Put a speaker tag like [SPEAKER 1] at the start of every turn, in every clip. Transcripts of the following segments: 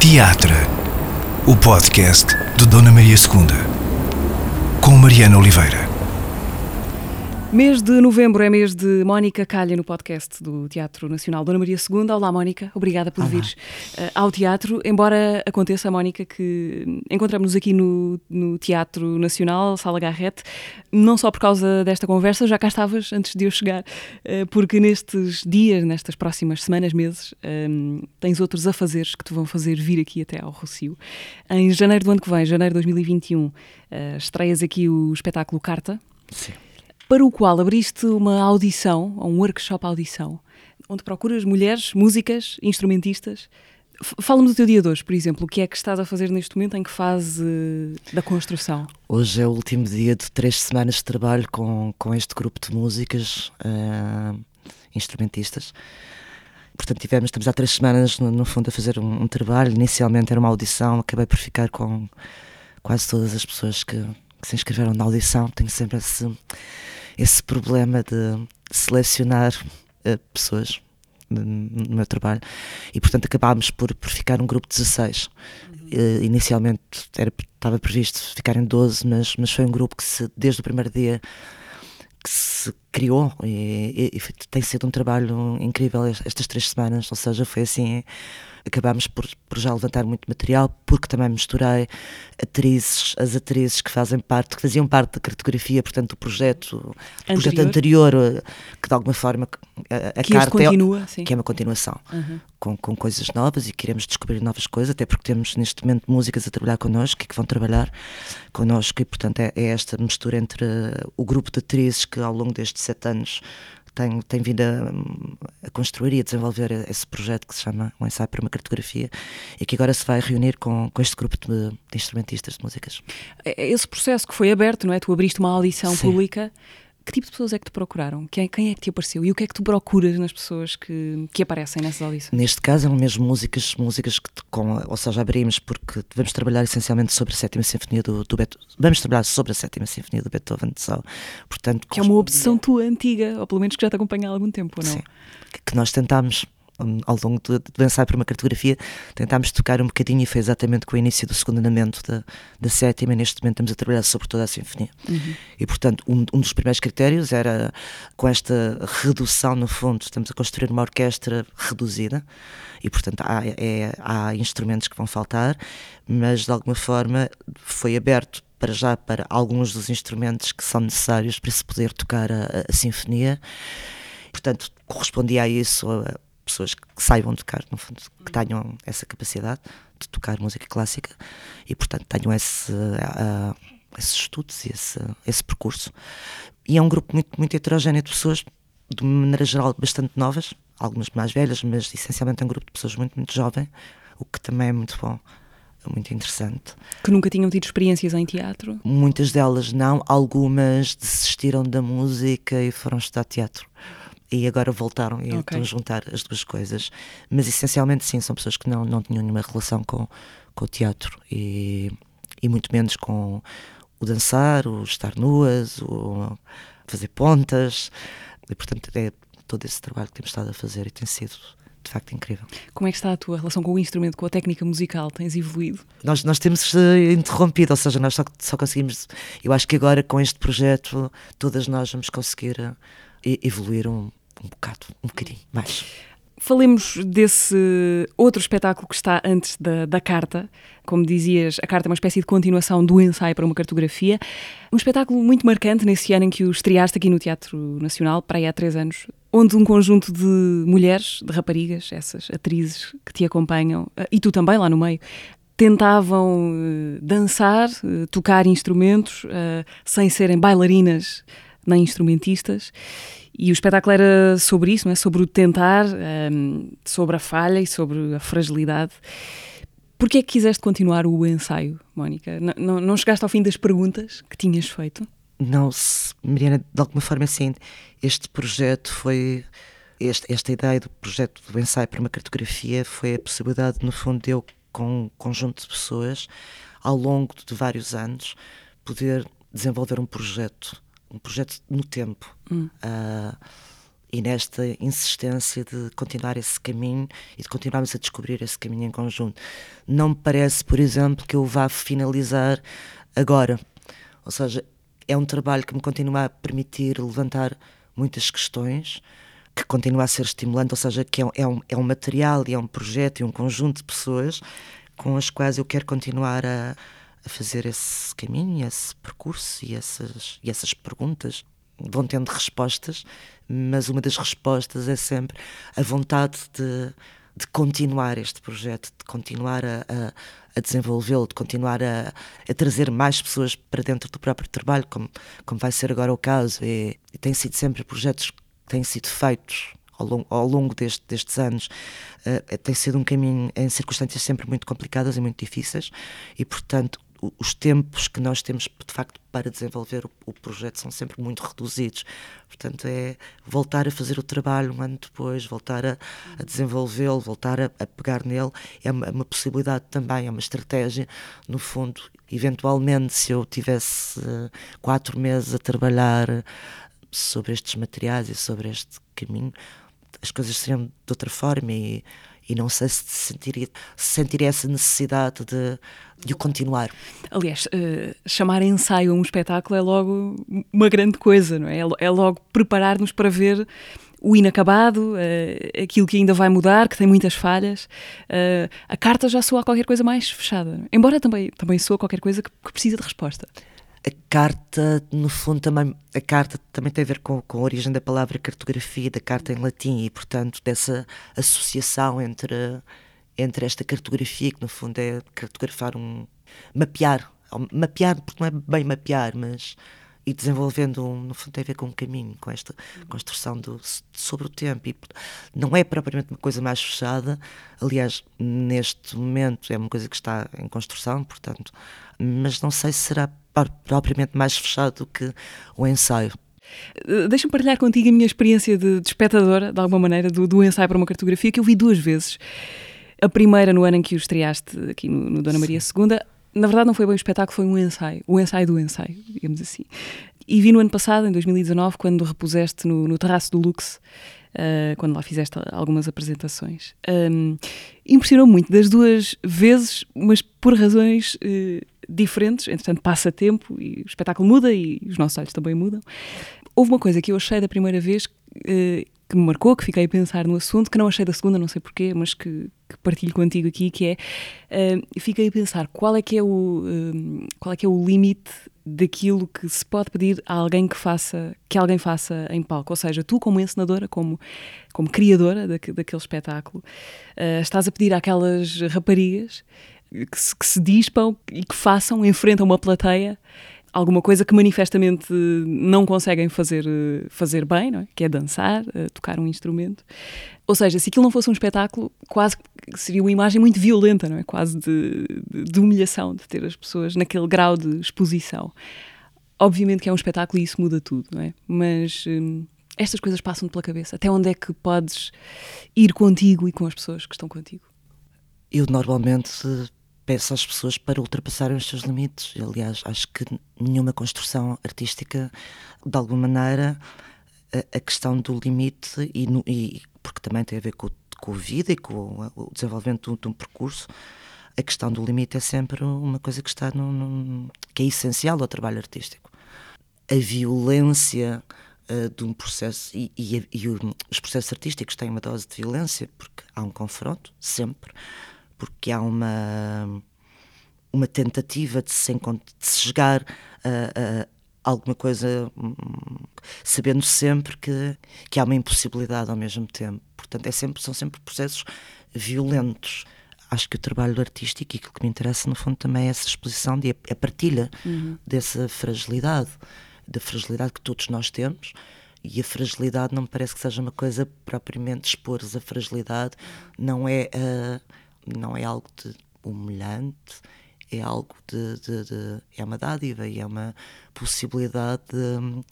[SPEAKER 1] Teatra, o podcast de Dona Maria II, com Mariana Oliveira.
[SPEAKER 2] Mês de novembro é mês de Mónica Calha no podcast do Teatro Nacional Dona Maria II. Olá, Mónica, obrigada por
[SPEAKER 3] Olá.
[SPEAKER 2] vires uh, ao teatro. Embora aconteça, Mónica, que encontramos-nos aqui no, no Teatro Nacional, Sala Garrete, não só por causa desta conversa, já cá estavas antes de eu chegar, uh, porque nestes dias, nestas próximas semanas, meses, um, tens outros afazeres que te vão fazer vir aqui até ao Rocio. Em janeiro do ano que vem, janeiro de 2021, uh, estreias aqui o espetáculo Carta
[SPEAKER 3] Sim.
[SPEAKER 2] Para o qual abriste uma audição, um workshop audição, onde procuras mulheres, músicas, instrumentistas. Fala-me do teu dia de hoje, por exemplo. O que é que estás a fazer neste momento? Em que fase eh, da construção?
[SPEAKER 3] Hoje é o último dia de três semanas de trabalho com, com este grupo de músicas ah, instrumentistas. Portanto, tivemos, estamos há três semanas, no, no fundo, a fazer um, um trabalho. Inicialmente era uma audição, acabei por ficar com quase todas as pessoas que, que se inscreveram na audição. Tenho sempre esse, esse problema de selecionar eh, pessoas no, meu trabalho e, portanto, acabámos por, por ficar um grupo de 16. Eh, inicialmente era, estava previsto ficarem 12, mas, mas foi um grupo que se, desde o primeiro dia que se criou e, e, e, tem sido um trabalho incrível estas três semanas, ou seja, foi assim, acabámos por, por já levantar muito material, porque também misturei atrizes, as atrizes que fazem parte, que faziam parte da cartografia, portanto, do projeto anterior, projeto anterior que de alguma forma a, a
[SPEAKER 2] que
[SPEAKER 3] carta é
[SPEAKER 2] continua, é,
[SPEAKER 3] que é uma continuação,
[SPEAKER 2] uhum.
[SPEAKER 3] com, com coisas novas e queremos descobrir novas coisas, até porque temos neste momento músicas a trabalhar connosco e que vão trabalhar connosco e portanto é, é esta mistura entre o grupo de atrizes que ao longo deste 27 anos tem vindo a, a, construir e a desenvolver esse projeto que se chama Um Ensaio para uma Cartografia e que agora se vai reunir com, com este grupo de, de instrumentistas de músicas.
[SPEAKER 2] É, é esse processo que foi aberto, não é? Tu abriste uma audição
[SPEAKER 3] Sim.
[SPEAKER 2] pública. Que tipo de pessoas é que te procuraram? Quem, quem é que te apareceu? E o que é que tu procuras nas pessoas que, que aparecem nessas audições?
[SPEAKER 3] Neste caso eram mesmo músicas, músicas que, com, ou seja, abrimos porque vamos trabalhar essencialmente sobre a sétima sinfonia do, do Beethoven. Vamos trabalhar sobre a sétima sinfonia do Beethoven só. Portanto,
[SPEAKER 2] Que é uma obsessão tua antiga, ou pelo menos que já te acompanha há algum tempo, ou não?
[SPEAKER 3] Sim. Que, nós tentámos, ao longo do ensaio para uma cartografia, tentámos tocar um bocadinho e foi exatamente com o início do segundo andamento da, da sétima. E neste momento estamos a trabalhar sobre toda a sinfonia.
[SPEAKER 2] Uhum.
[SPEAKER 3] E, portanto, um, um dos primeiros critérios era, com esta redução, no fundo, estamos a construir uma orquestra reduzida e, portanto, há, é- há instrumentos que vão faltar, mas de alguma forma foi aberto para já para alguns dos instrumentos que são necessários para se poder tocar a, a- a sinfonia. Portanto, correspondia a isso a pessoas que saibam tocar, no fundo, que tenham essa capacidade de tocar música clássica e, portanto, tenham esse, ah, esses estudos e esse, esse percurso. E é um grupo muito, muito heterogéneo de pessoas, de maneira geral, bastante novas, algumas mais velhas, mas essencialmente é um grupo de pessoas muito, muito jovem, o que também é muito bom, é muito interessante.
[SPEAKER 2] Que nunca tinham tido experiências em teatro?
[SPEAKER 3] Muitas delas não, algumas desistiram da música e foram estudar teatro. E agora voltaram e
[SPEAKER 2] Ok.
[SPEAKER 3] estão a juntar as duas coisas. Mas essencialmente, sim, são pessoas que não, não tinham nenhuma relação com, com o teatro e, e muito menos com o dançar, o estar nuas, o fazer pontas. E portanto, é todo esse trabalho que temos estado a fazer e tem sido de facto incrível.
[SPEAKER 2] Como é que está a tua relação com o instrumento, com a técnica musical? Tens evoluído?
[SPEAKER 3] Nós, nós temos eh, interrompido, ou seja, nós só, só conseguimos. Eu acho que agora com este projeto, todas nós vamos conseguir eh, evoluir um, um bocado, um bocadinho mais.
[SPEAKER 2] Falemos desse outro espetáculo que está antes da, da carta. Como dizias, a carta é uma espécie de continuação do ensaio para uma cartografia. Um espetáculo muito marcante nesse ano em que o estreaste aqui no Teatro Nacional, para aí há três anos, onde um conjunto de mulheres, de raparigas, essas atrizes que te acompanham, eh, e tu também lá no meio, tentavam eh, dançar, eh, tocar instrumentos, eh, sem serem bailarinas nem instrumentistas. E o espetáculo era sobre isso, não é? sobre o tentar, ehm, sobre a falha e sobre a fragilidade. Porquê é que quiseste continuar o ensaio, Mónica? Não, não chegaste ao fim das perguntas que tinhas feito?
[SPEAKER 3] Não se, Mariana, de alguma forma assim, este projeto foi. Este, esta ideia do projeto do ensaio para uma cartografia foi a possibilidade, no fundo, de eu, com um conjunto de pessoas, ao longo de vários anos, poder desenvolver um projeto, um projeto no tempo.
[SPEAKER 2] Hum.
[SPEAKER 3] Ah, e nesta insistência de continuar esse caminho e de continuarmos a descobrir esse caminho em conjunto. Não me parece, por exemplo, que eu vá finalizar agora. Ou seja, é um trabalho que me continua a permitir levantar muitas questões, que continua a ser estimulante, ou seja, que é um, é um, é um material e é um projeto e um conjunto de pessoas com as quais eu quero continuar a, a fazer esse caminho, esse percurso e essas, e essas perguntas vão tendo respostas, mas uma das respostas é sempre a vontade de, de continuar este projeto, de continuar a, a, a desenvolvê-lo, de continuar a, a, trazer mais pessoas para dentro do próprio trabalho, como, como vai ser agora o caso. E, e têm sido sempre projetos que têm sido feitos ao longo, ao longo deste, destes anos. Uh, tem sido um caminho em circunstâncias sempre muito complicadas e muito difíceis, e portanto os tempos que nós temos de facto para desenvolver o, o, projeto são sempre muito reduzidos. Portanto, é voltar a fazer o trabalho um ano depois, voltar a, a desenvolvê-lo, voltar a, a, pegar nele, é uma, uma, possibilidade também, é uma estratégia. No fundo, eventualmente, se eu tivesse uh, quatro meses a trabalhar sobre estes materiais e sobre este caminho, as coisas seriam de outra forma e e não sei se sentiria, se sentiria essa necessidade de, de o continuar.
[SPEAKER 2] Aliás, uh, chamar ensaio a um espetáculo é logo uma grande coisa, não é? É logo preparar-nos para ver o inacabado, uh, aquilo que ainda vai mudar, que tem muitas falhas. Uh, a carta já soa a qualquer coisa mais fechada, embora também, também soa qualquer coisa que, que precisa de resposta
[SPEAKER 3] a carta, no fundo, também, a carta também tem a ver com, com a origem da palavra cartografia, da carta em latim, e, portanto, dessa associação entre, entre esta cartografia, que no fundo é cartografar um. mapear. Mapear, porque não é bem mapear, mas. e desenvolvendo, um, no fundo, tem a ver com um caminho, com esta construção do, sobre o tempo. E não é propriamente uma coisa mais fechada, aliás, neste momento é uma coisa que está em construção, portanto, mas não sei se será propriamente mais fechado do que o ensaio.
[SPEAKER 2] Eh, deixa-me partilhar contigo a minha experiência de, de espectadora, de alguma maneira, do, do, ensaio para uma cartografia, que eu vi duas vezes. A primeira no ano em que o estreaste aqui no, no Dona Maria II. Na verdade, não foi bem um espetáculo, foi um ensaio. O ensaio do ensaio, digamos assim. E vi no ano passado, em 2019, quando repuseste no, no terraço do Lux, uh, quando lá fizeste algumas apresentações. Um, impressionou muito das duas vezes, mas por razões uh, diferentes. Entretanto, passa tempo e o espetáculo muda e os nossos olhos também mudam. Houve uma coisa que eu achei da primeira vez uh, que me marcou, que fiquei a pensar no assunto, que não achei da segunda, não sei porquê, mas que, que partilho contigo aqui, que é, uh, fiquei a pensar qual é que é o, uh, qual é que é o limite daquilo que se pode pedir a alguém que faça, que alguém faça em palco, ou seja, tu como encenadora, como, como criadora daquele espetáculo, uh, estás a pedir àquelas raparigas que se, que se dispam e que façam, enfrentam uma plateia alguma coisa que manifestamente não conseguem fazer, fazer bem, não é? que é dançar, eh, tocar um instrumento. Ou seja, se aquilo não fosse um espetáculo, quase seria uma imagem muito violenta, não é? quase de, de, de humilhação, de ter as pessoas naquele grau de exposição. Obviamente que é um espetáculo e isso muda tudo, não é? Mas hum, estas coisas passam pela cabeça. Até onde é que podes ir contigo e com as pessoas que estão contigo?
[SPEAKER 3] Eu normalmente peço às pessoas para ultrapassarem os seus limites. Aliás, acho que nenhuma construção artística, de alguma maneira, a, a questão do limite, e, no, e, porque também tem a ver com, com a vida e com o desenvolvimento de, de um percurso, a questão do limite é sempre uma coisa que está no, no que é essencial ao trabalho artístico. A violência uh, de um processo e, e, e, os processos artísticos têm uma dose de violência porque há um confronto sempre porque há uma, uma tentativa de se, de se chegar a, a alguma coisa, sabendo sempre que, que há uma impossibilidade ao mesmo tempo. Portanto, é sempre, são sempre processos violentos. Acho que o trabalho artístico e aquilo que me interessa, no fundo, também é essa exposição, de, a partilha uhum. dessa fragilidade, da fragilidade que todos nós temos. E a fragilidade não me parece que seja uma coisa propriamente expor a fragilidade, não é. Uh, não é algo de humilhante, é algo de, de, de, é uma dádiva e é uma possibilidade de,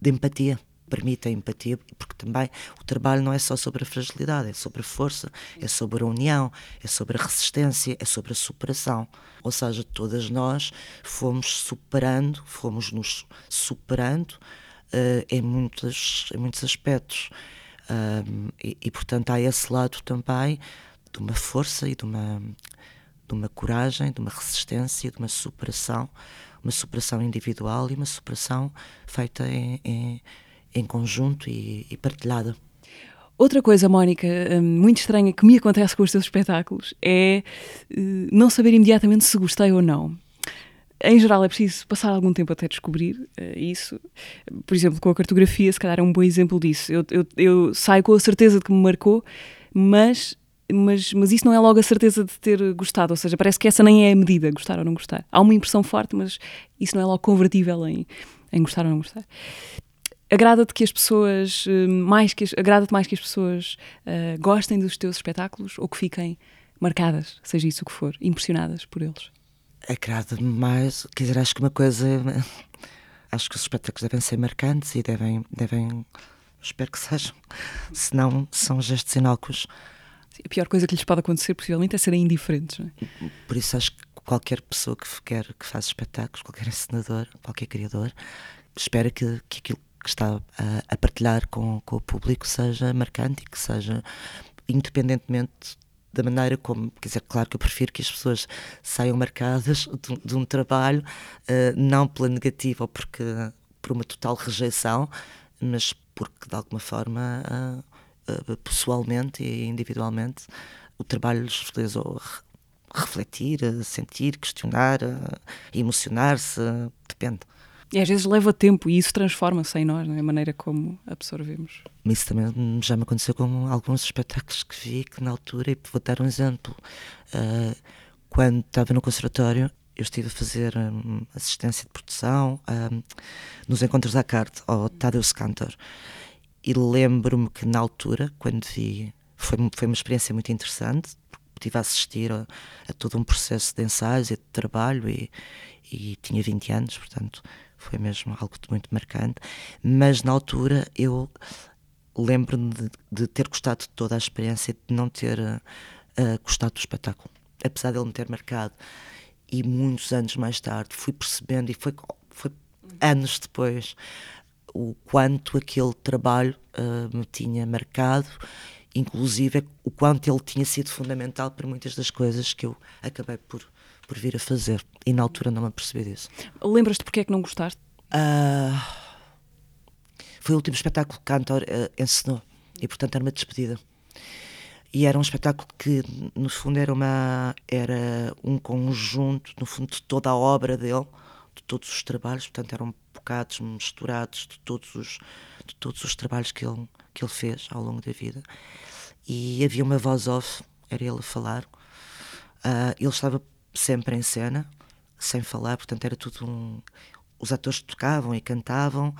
[SPEAKER 3] de empatia permite a empatia, porque também o trabalho não é só sobre a fragilidade, é sobre a força, é sobre a união, é sobre a resistência, é sobre a superação. Ou seja, todas nós fomos superando, fomos nos superando uh, em, muitos, em muitos aspectos. Um, e, e, portanto, há esse lado também de uma força e de uma, de uma coragem, de uma resistência, de uma superação, uma superação individual e uma superação feita em, em, em conjunto e, e partilhada.
[SPEAKER 2] Outra coisa, Mónica, hum, muito estranha que me acontece com os teus espetáculos é eh, não saber imediatamente se gostei ou não. Em geral, é preciso passar algum tempo até descobrir uh, isso. Por exemplo, com a cartografia, se calhar é um bom exemplo disso. Eu, eu, eu saio com a certeza de que me marcou, mas mas, mas isso não é logo a certeza de ter gostado, ou seja, parece que essa nem é a medida, gostar ou não gostar. Há uma impressão forte, mas isso não é logo convertível em, em gostar ou não gostar. Agrada-te que as pessoas, eh, mais que agrada-te mais que as pessoas uh, gostem dos teus espetáculos ou que fiquem marcadas, seja isso o que for, impressionadas por eles?
[SPEAKER 3] Agrada-me mais, quer dizer, acho que uma coisa, acho que os espetáculos devem ser marcantes e devem, devem espero que sejam, senão são gestos inócuos
[SPEAKER 2] a pior coisa que lhes pode acontecer, possivelmente, é serem indiferentes. É?
[SPEAKER 3] Por isso acho que qualquer pessoa que quer que faz espetáculos, qualquer encenador, qualquer criador, espera que, que aquilo que está a, a partilhar com, com o público seja marcante e que seja independentemente da maneira como, quer dizer, claro que eu prefiro que as pessoas saiam marcadas de, de um trabalho, uh, não pela negativa ou porque, por uma total rejeição, mas porque de alguma forma uh, pessoalmente e individualmente, o trabalho lhes fez refletir, sentir, questionar, emocionar-se, depende.
[SPEAKER 2] E às vezes leva tempo e isso transforma-se em nós, é? a maneira como absorvemos.
[SPEAKER 3] Isso também já me aconteceu com alguns espetáculos que vi que na altura, e vou dar um exemplo, uh, quando estava no conservatório, eu estive a fazer um, assistência de produção um, nos encontros à carte, ao Tadeusz Cantor e lembro-me que na altura, quando vi, foi, foi uma experiência muito interessante, estive a assistir a, a, todo um processo de ensaios e de trabalho e, e tinha 20 anos, portanto foi mesmo algo muito marcante, mas na altura eu lembro-me de, de, ter gostado de toda a experiência de não ter uh, gostado do espetáculo, apesar de ele me ter marcado. E muitos anos mais tarde fui percebendo, e foi, foi anos depois, o quanto aquele trabalho uh, me tinha marcado, inclusive o quanto ele tinha sido fundamental para muitas das coisas que eu acabei por, por vir a fazer. E na altura não me apercebi disso.
[SPEAKER 2] Lembras-te porque é que não gostaste? Uh,
[SPEAKER 3] foi o último espetáculo que Cantor uh, ensinou e, portanto, era uma despedida. E era um espetáculo que, no fundo, era, uma, era um conjunto, no fundo, de toda a obra dele, de todos os trabalhos, portanto, eram bocados misturados de todos os, de todos os trabalhos que ele, que ele fez ao longo da vida. E havia uma voz off, era ele a falar. Uh, ele estava sempre em cena, sem falar, portanto, era tudo um. Os atores tocavam e cantavam,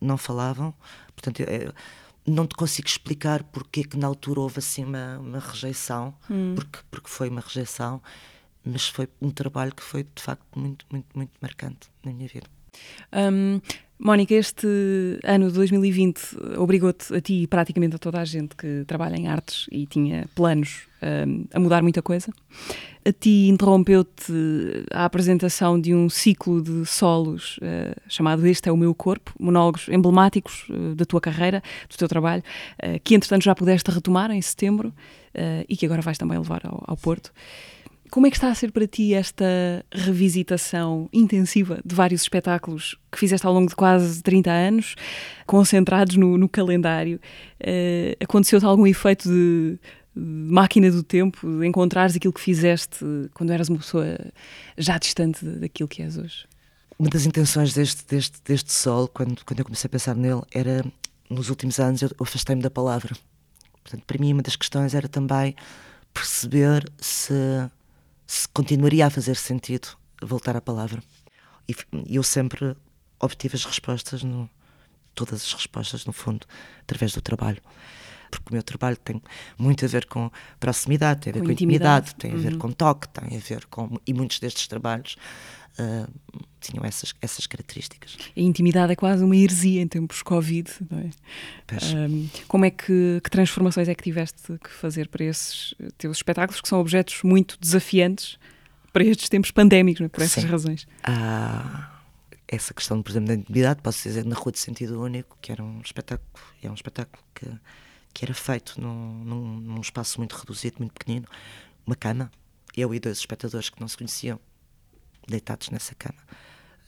[SPEAKER 3] não falavam. Portanto, eu, não te consigo explicar porque que na altura houve assim uma, uma rejeição, hum. porque, porque foi uma rejeição, mas foi um trabalho que foi de facto muito, muito, muito marcante na minha vida.
[SPEAKER 2] Um, Mónica, este ano de 2020 obrigou-te a ti e praticamente a toda a gente que trabalha em artes e tinha planos um, a mudar muita coisa. A ti interrompeu-te a apresentação de um ciclo de solos uh, chamado Este é o Meu Corpo, monólogos emblemáticos uh, da tua carreira, do teu trabalho, uh, que entretanto já pudeste retomar em setembro e que agora vais também levar ao, ao Porto. Como é que está a ser para ti esta revisitação intensiva de vários espetáculos que fizeste ao longo de quase 30 anos, concentrados no, no calendário? Uh, Aconteceu-te algum efeito de, de, máquina do tempo, de encontrares aquilo que fizeste quando eras uma pessoa já distante daquilo que és hoje?
[SPEAKER 3] Uma das intenções deste, deste, deste sol, quando, quando eu comecei a pensar nele, era, nos últimos anos, eu afastei-me da palavra. Portanto, para mim, uma das questões era também perceber se se continuaria a fazer sentido voltar à palavra. E eu sempre obtive as respostas, no, todas as respostas, no fundo, através do trabalho. Porque o meu trabalho tem muito a ver com proximidade, tem a ver com, com intimidade, intimidade, tem a ver uhum. com toque, tem a ver com. E muitos destes trabalhos uh, tinham essas, essas características.
[SPEAKER 2] A intimidade é quase uma heresia em tempos Covid, não é? Um, como é que, que transformações é que tiveste que fazer para esses teus espetáculos, que são objetos muito desafiantes para estes tempos pandémicos, é? por essas Sim. razões?
[SPEAKER 3] Ah, essa questão, por exemplo, da intimidade, posso dizer na Rua de Sentido Único, que era um espetáculo, é um espetáculo que, que era feito num, num, num espaço muito reduzido, muito pequenino, uma cama, eu e dois espectadores que não se conheciam, deitados nessa cama.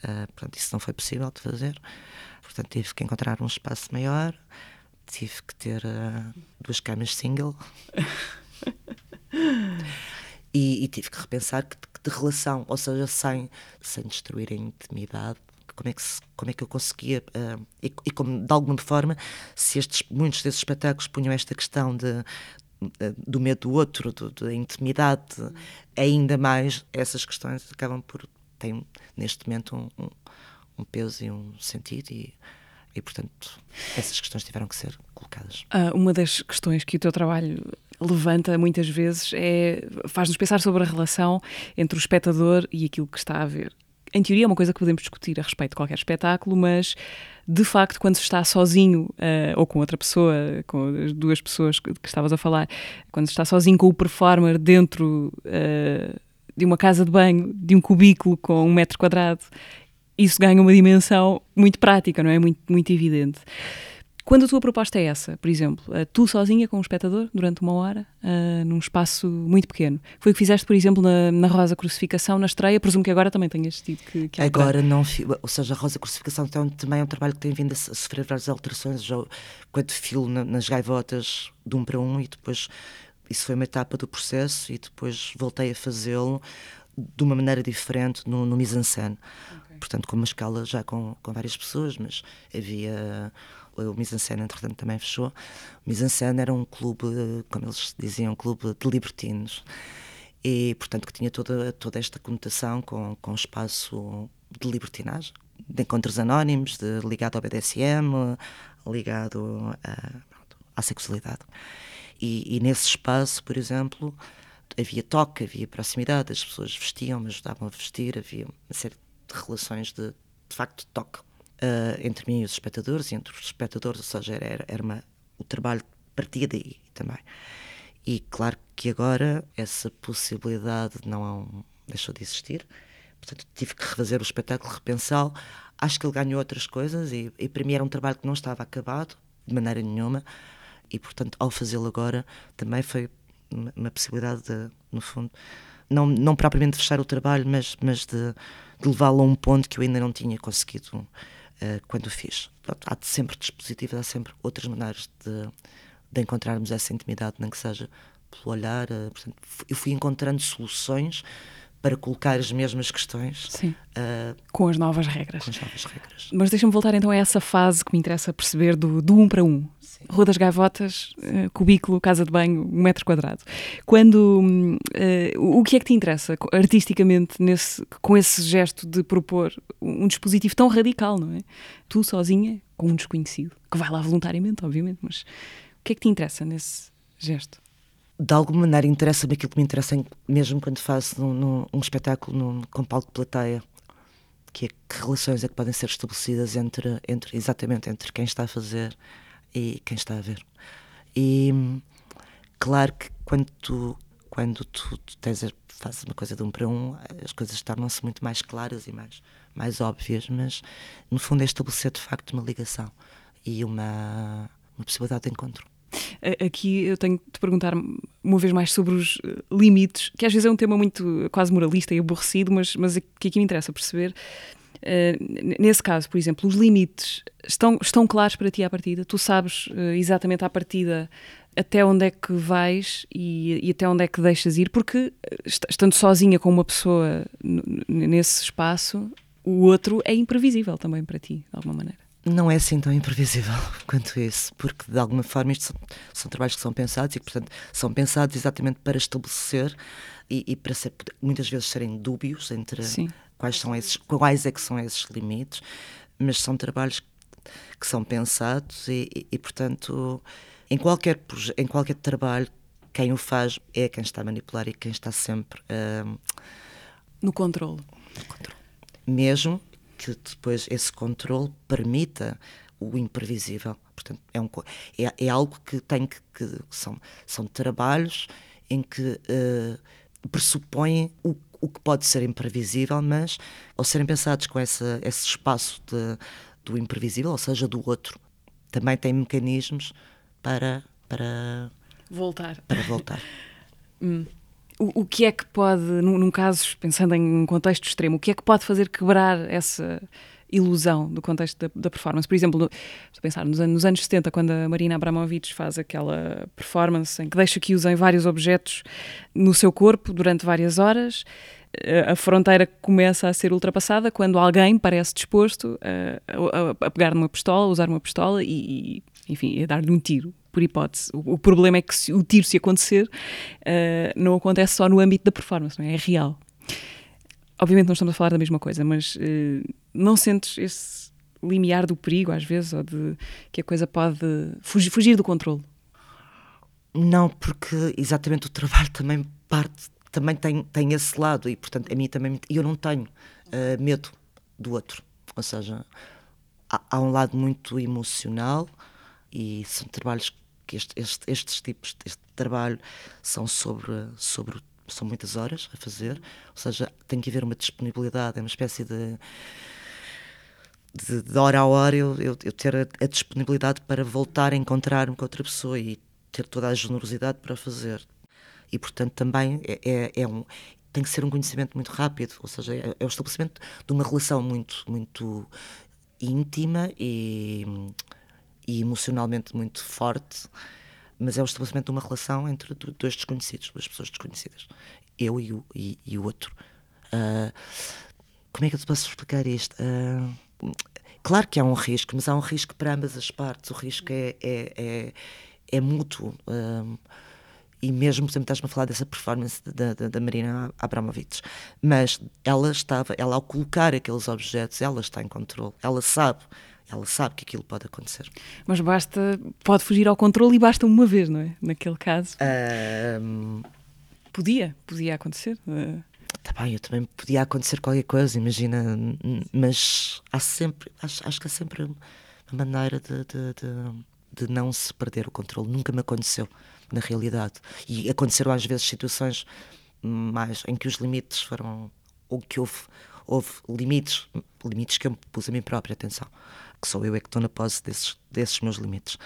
[SPEAKER 3] Uh, portanto, isso não foi possível de fazer. Portanto, tive que encontrar um espaço maior, tive que ter uh, duas camas single. e, e, tive que repensar que, que, de relação, ou seja, sem, sem destruir a intimidade, como é que, se, como é que eu conseguia, uh, e, e, como de alguma forma, se estes, muitos desses espetáculos punham esta questão de, do medo do outro, do, da intimidade, ainda mais essas questões acabam por têm neste momento um, um, um peso e um sentido e, e portanto essas questões tiveram que ser colocadas.
[SPEAKER 2] Uh, uma das questões que o teu trabalho levanta muitas vezes é faz-nos pensar sobre a relação entre o espectador e aquilo que está a ver. Em teoria é uma coisa que podemos discutir a respeito de qualquer espetáculo, mas de facto, quando se está sozinho uh, ou com outra pessoa, com as duas pessoas que, que estavas a falar, quando se está sozinho com o performer dentro uh, de uma casa de banho, de um cubículo com um metro quadrado, isso ganha uma dimensão muito prática, não é? Muito, muito evidente. Quando a tua proposta é essa, por exemplo, uh, tu sozinha com um espectador durante uma hora, uh, num espaço muito pequeno, foi o que fizeste, por exemplo, na, na Rosa Crucificação, na estreia, presumo que agora também tenhas tido que, que
[SPEAKER 3] Agora não, ou seja, a Rosa Crucificação então, também é um trabalho que tem vindo a sofrer várias alterações, já, quando filo na, nas gaivotas de um para um e depois isso foi uma etapa do processo e depois voltei a fazê-lo de uma maneira diferente no, no mise-en-scène. Okay. Portanto, com uma escala já com, com várias pessoas, mas havia o Mise-en-Scène, entretanto, também fechou. O Mise-en-Scène era um clube, como eles diziam, um clube de libertinos. E, portanto, que tinha toda, toda esta conotação com, com espaço de libertinagem, de encontros anónimos, de, ligado ao BDSM, ligado a, à sexualidade. E, e, nesse espaço, por exemplo, havia toque, havia proximidade, as pessoas vestiam, me ajudavam a vestir, havia uma série de relações de, de facto, toque uh, entre mim e os espectadores, e entre os espectadores, ou seja, era, era uma, o trabalho partia daí também. E claro que agora essa possibilidade não deixou de existir, portanto tive que refazer o espetáculo, repensá-lo. Acho que ele ganhou outras coisas e, e para mim era um trabalho que não estava acabado de maneira nenhuma e portanto ao fazê-lo agora também foi uma, possibilidade de, no fundo, não, não propriamente fechar o trabalho, mas, mas de, de levá-lo a um ponto que eu ainda não tinha conseguido quando o fiz. Há sempre dispositivos, há sempre outras maneiras de, de encontrarmos essa intimidade, nem que seja pelo olhar. Uh, portanto, eu fui encontrando soluções para colocar as mesmas questões.
[SPEAKER 2] Sim. Uh, com as novas regras.
[SPEAKER 3] Com as novas regras.
[SPEAKER 2] Mas deixa-me voltar então a essa fase que me interessa perceber do, do um para um. Sim. Rua das Gaivotas, uh, cubículo, casa de banho, um metro quadrado. Quando. Uh, o que é que te interessa artisticamente nesse, com esse gesto de propor um dispositivo tão radical, não é? Tu sozinha, com um desconhecido, que vai lá voluntariamente, obviamente, mas o que é que te interessa nesse gesto?
[SPEAKER 3] De alguma maneira interessa-me aquilo que me interessa mesmo quando faço num, num, um espetáculo num, com palco de plateia que é que relações é que podem ser estabelecidas entre, entre exatamente entre quem está a fazer e quem está a ver. E claro que quando tu quando tu, tu tens fazes uma coisa de um para um as coisas tornam-se muito mais claras e mais mais óbvias mas no fundo é estabelecer de facto uma ligação e uma uma possibilidade de encontro
[SPEAKER 2] Aqui eu tenho de perguntar uma vez mais sobre os eh, limites, que às vezes é um tema muito quase moralista e aborrecido, mas, mas que aqui me interessa perceber. Uh, nesse caso, por exemplo, os limites estão, estão claros para ti à partida? Tu sabes uh, exatamente à partida até onde é que vais e, e, até onde é que deixas ir? Porque estando sozinha com uma pessoa nesse espaço, o outro é imprevisível também para ti, de alguma maneira
[SPEAKER 3] não é assim tão imprevisível quanto isso, porque de alguma forma isto são, são, trabalhos que são pensados e que, portanto, são pensados exatamente para estabelecer e, e para ser, muitas vezes serem dúbios entre Sim. quais são esses, quais é que são esses limites, mas são trabalhos que são pensados e, e, e portanto, em qualquer, em qualquer trabalho, quem o faz é quem está a manipular e quem está sempre uh,
[SPEAKER 2] no controle.
[SPEAKER 3] No controle. Mesmo que depois esse controle permita o imprevisível. Portanto, é, um, é, é algo que tem que, que, são, são trabalhos em que uh, pressupõem o, o que pode ser imprevisível, mas ao serem pensados com essa, esse espaço de, do imprevisível, ou seja, do outro, também tem mecanismos para, para
[SPEAKER 2] voltar.
[SPEAKER 3] Para voltar.
[SPEAKER 2] hum. O, que é que pode, num, num, caso, pensando em um contexto extremo, o que é que pode fazer quebrar essa ilusão do contexto da, da performance? Por exemplo, no, estou pensar nos nos anos 70, quando a Marina Abramovic faz aquela performance em que deixa que usem vários objetos no seu corpo durante várias horas a fronteira começa a ser ultrapassada quando alguém parece disposto a, a, a pegar numa pistola, usar uma pistola e, e enfim, a dar-lhe um tiro, por hipótese. O, o, problema é que se, o tiro, se acontecer, uh, não acontece só no âmbito da performance, não é? é real. Obviamente não estamos a falar da mesma coisa, mas uh, não sentes esse limiar do perigo, às vezes, ou de que a coisa pode fugir, fugir do controle?
[SPEAKER 3] Não, porque exatamente o trabalho também parte também tem, tem esse lado e, portanto, a mim também. eu não tenho uh, medo do outro. Ou seja, há, há, um lado muito emocional e são trabalhos que este, este, estes tipos, este trabalho são sobre, sobre. são muitas horas a fazer. Ou seja, tem que haver uma disponibilidade, é uma espécie de. De, de, hora a hora eu, eu, eu ter a, a, disponibilidade para voltar a encontrar-me com outra pessoa e ter toda a generosidade para fazer e, portanto, também é, é, é um, tem que ser um conhecimento muito rápido, ou seja, é, é o estabelecimento de uma relação muito, muito íntima e, e emocionalmente muito forte, mas é o estabelecimento de uma relação entre dois desconhecidos, duas pessoas desconhecidas, eu e o, e, e o outro. Uh, como é que eu te posso explicar isto? Uh, claro que há um risco, mas há um risco para ambas as partes, o risco é, é, é, é mútuo. Uh, e mesmo, por estás-me a falar dessa performance da, da, da, Marina Abramovic, mas ela estava, ela ao colocar aqueles objetos, ela está em controle, ela sabe, ela sabe que aquilo pode acontecer.
[SPEAKER 2] Mas basta, pode fugir ao controle e basta uma vez, não é? Naquele caso.
[SPEAKER 3] Um...
[SPEAKER 2] Podia, podia acontecer.
[SPEAKER 3] Tá bem, eu também podia acontecer qualquer coisa, imagina, mas há sempre, acho, acho que há sempre uma maneira de, de, de, de não se perder o controle. Nunca me aconteceu na realidade. E aconteceram às vezes situações mais em que os limites foram ou que houve houve limites, limites que eu pus a mim própria, atenção, que sou eu é que estou na pose desses, desses meus limites,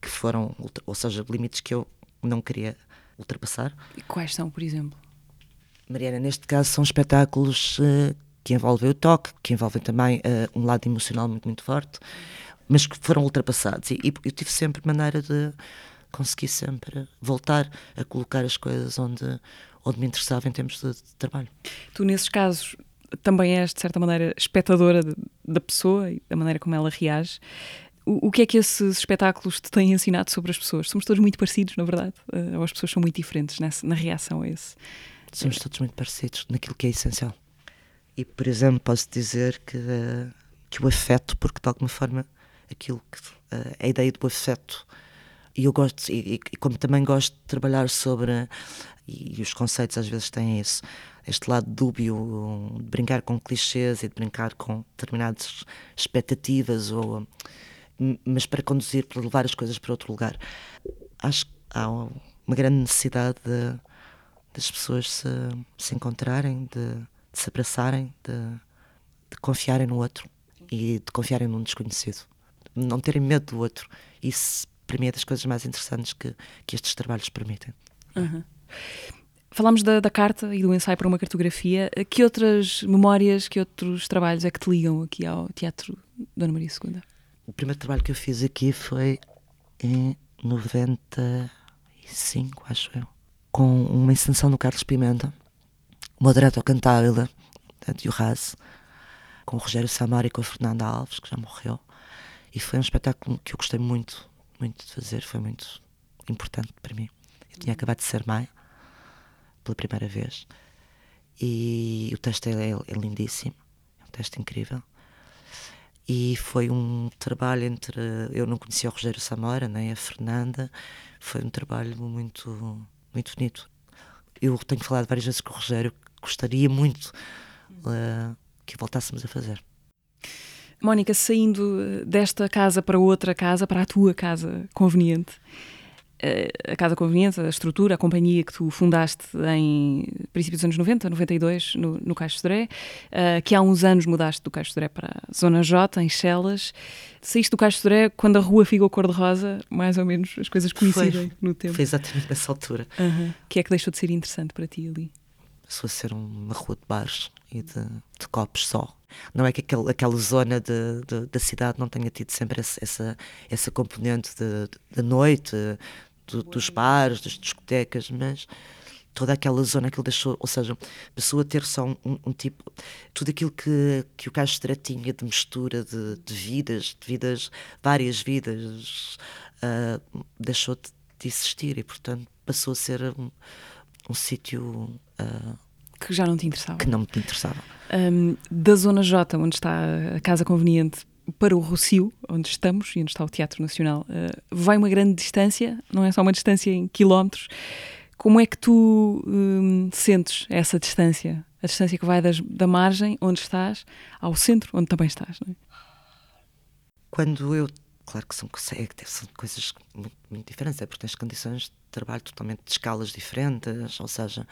[SPEAKER 3] que foram, ou seja, limites que eu não queria ultrapassar.
[SPEAKER 2] E quais são, por exemplo?
[SPEAKER 3] Mariana, neste caso são espetáculos uh, que envolvem o toque, que envolvem também uh, um lado emocional muito, muito forte, mas que foram ultrapassados. E, e eu tive sempre maneira de, consegui sempre voltar a colocar as coisas onde, onde me interessava em termos de, de trabalho.
[SPEAKER 2] Tu, nesses casos, também és, de certa maneira, espectadora de, da pessoa e da maneira como ela reage. O, o, que é que esses espetáculos te têm ensinado sobre as pessoas? Somos todos muito parecidos, na verdade? Uh, ou as pessoas são muito diferentes nessa, na reação a esse?
[SPEAKER 3] Somos todos muito parecidos naquilo que é essencial. E, por exemplo, posso dizer que, uh, que o afeto, porque de alguma forma aquilo que uh, a ideia do afeto e eu gosto, e, e, como também gosto de trabalhar sobre, e, e os conceitos às vezes têm isso, este lado dúbio de brincar com clichês e de brincar com determinadas expectativas, ou, mas para conduzir, para levar as coisas para outro lugar. Acho que há uma grande necessidade de, das pessoas se, se encontrarem, de, de se abraçarem, de, de confiarem no outro e de confiarem num desconhecido. Não terem medo do outro. Isso para mim é das coisas mais interessantes que, que estes trabalhos permitem.
[SPEAKER 2] Uhum. Falámos da, da, carta e do ensaio para uma cartografia. Que outras memórias, que outros trabalhos é que te ligam aqui ao Teatro Dona Maria II?
[SPEAKER 3] O primeiro trabalho que eu fiz aqui foi em 95, acho eu, com uma encenação do Carlos Pimenta, Moderato Cantável, de Urraz, com o Rogério Samara e com a Fernanda Alves, que já morreu. E foi um espetáculo que eu gostei muito muito de fazer, foi muito importante para mim. Eu tinha acabado de ser mãe pela primeira vez e o texto é, é lindíssimo, é um texto incrível. E foi um trabalho entre. Eu não conhecia o Rogério Samora, nem a Fernanda, foi um trabalho muito, muito bonito. Eu tenho falado várias vezes com o Rogério, gostaria muito uh, que voltássemos a fazer.
[SPEAKER 2] Mónica, saindo eh, desta casa para outra casa, para a tua casa conveniente, a Casa Conveniente, a estrutura, a companhia que tu fundaste em princípios dos anos 90, 92, no, no Caixo de Dré, uh, que há uns anos mudaste do Caixo de Dré para a Zona J, em Chelas. Saíste do Caixo de Dré quando a rua ficou cor-de-rosa, mais ou menos as coisas coincidem
[SPEAKER 3] foi,
[SPEAKER 2] no tempo.
[SPEAKER 3] Foi exatamente nessa altura.
[SPEAKER 2] Uhum. O que é que deixou de ser interessante para ti ali?
[SPEAKER 3] Passou a ser uma rua de bares e de, de copos só. Não é que aquele, aquela zona de, de, da cidade não tenha tido sempre essa, essa, essa componente de, noite, do, dos bares, das discotecas, mas toda aquela zona que ele deixou, ou seja, passou a ter só um, um tipo, tudo aquilo que, que o Castro tinha de mistura de, de, vidas, de vidas, várias vidas, uh, deixou de, de, existir e, portanto, passou a ser um, um sítio. Uh,
[SPEAKER 2] que já não te interessava.
[SPEAKER 3] Que não me interessava.
[SPEAKER 2] Um, da Zona J, onde está a Casa Conveniente, para o Rocio, onde estamos e onde está o Teatro Nacional, uh, vai uma grande distância, não é só uma distância em quilómetros. Como é que tu um, sentes essa distância? A distância que vai das, da margem, onde estás, ao centro, onde também estás, não é?
[SPEAKER 3] Quando eu. Claro que são, são coisas muito, muito diferentes, é porque tens condições de trabalho totalmente de escalas diferentes, ou seja,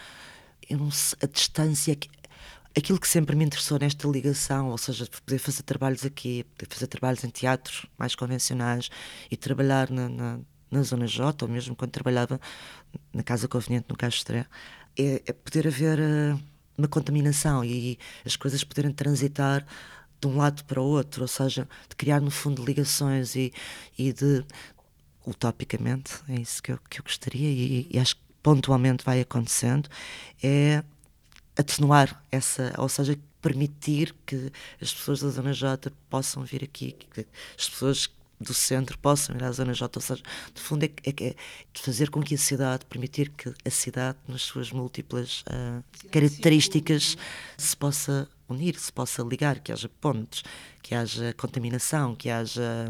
[SPEAKER 3] eu não sei, a distância. Aquilo que sempre me interessou nesta ligação, ou seja, poder fazer trabalhos aqui, poder fazer trabalhos em teatros mais convencionais e trabalhar na, na, na Zona J, ou mesmo quando trabalhava na Casa Conveniente, no Castro é, é poder haver uh, uma contaminação e as coisas poderem transitar de um lado para o outro, ou seja, de criar no fundo ligações e, e de utopicamente, é isso que eu, que eu gostaria e, e acho que pontualmente vai acontecendo, é atenuar essa, ou seja, permitir que as pessoas da Zona J possam vir aqui, que as pessoas do centro possam ir à Zona J, ou seja, de fundo é, é, é fazer com que a cidade, permitir que a cidade, nas suas múltiplas uh, características, se possa unir, se possa ligar, que haja pontes, que haja contaminação, que haja